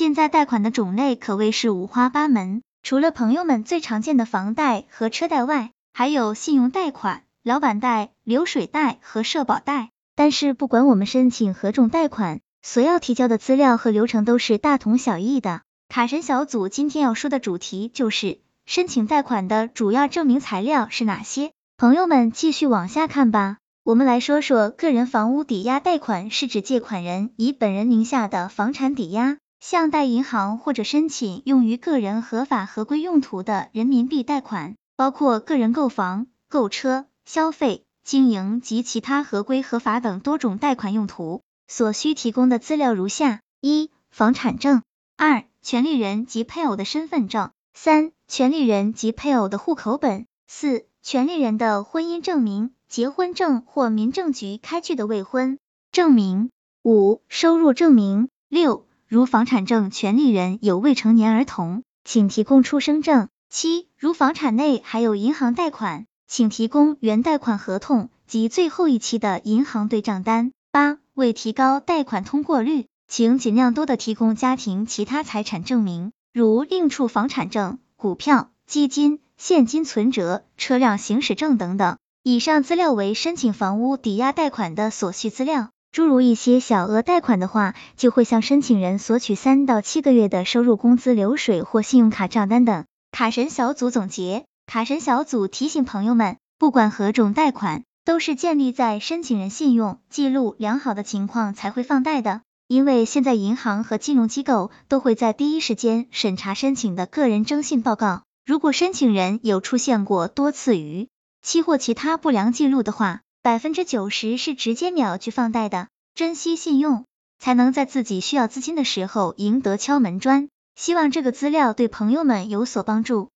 现在贷款的种类可谓是五花八门，除了朋友们最常见的房贷和车贷外，还有信用贷款、老板贷、流水贷和社保贷。但是不管我们申请何种贷款，所要提交的资料和流程都是大同小异的。卡神小组今天要说的主题就是申请贷款的主要证明材料是哪些？朋友们继续往下看吧。我们来说说个人房屋抵押贷款，是指借款人以本人名下的房产抵押，向贷银行或者申请用于个人合法合规用途的人民币贷款，包括个人购房、购车、消费、经营及其他合规合法等多种贷款用途。所需提供的资料如下：一、房产证；二、权利人及配偶的身份证；三、权利人及配偶的户口本；四、权利人的婚姻证明。结婚证或民政局开具的未婚证明。五、收入证明。六、如房产证权利人有未成年儿童，请提供出生证。七、如房产内还有银行贷款，请提供原贷款合同及最后一期的银行对账单。八、为提高贷款通过率，请尽量多的提供家庭其他财产证明，如另处房产证、股票、基金、现金存折、车辆行驶证等等。以上资料为申请房屋抵押贷款的所需资料，诸如一些小额贷款的话，就会向申请人索取三到七个月的收入、工资流水或信用卡账单等。卡神小组总结，卡神小组提醒朋友们，不管何种贷款，都是建立在申请人信用记录良好的情况才会放贷的，因为现在银行和金融机构都会在第一时间审查申请的个人征信报告，如果申请人有出现过多次逾期或其他不良记录的话，百分之九十是直接秒去放贷的。珍惜信用，才能在自己需要资金的时候赢得敲门砖。希望这个资料对朋友们有所帮助。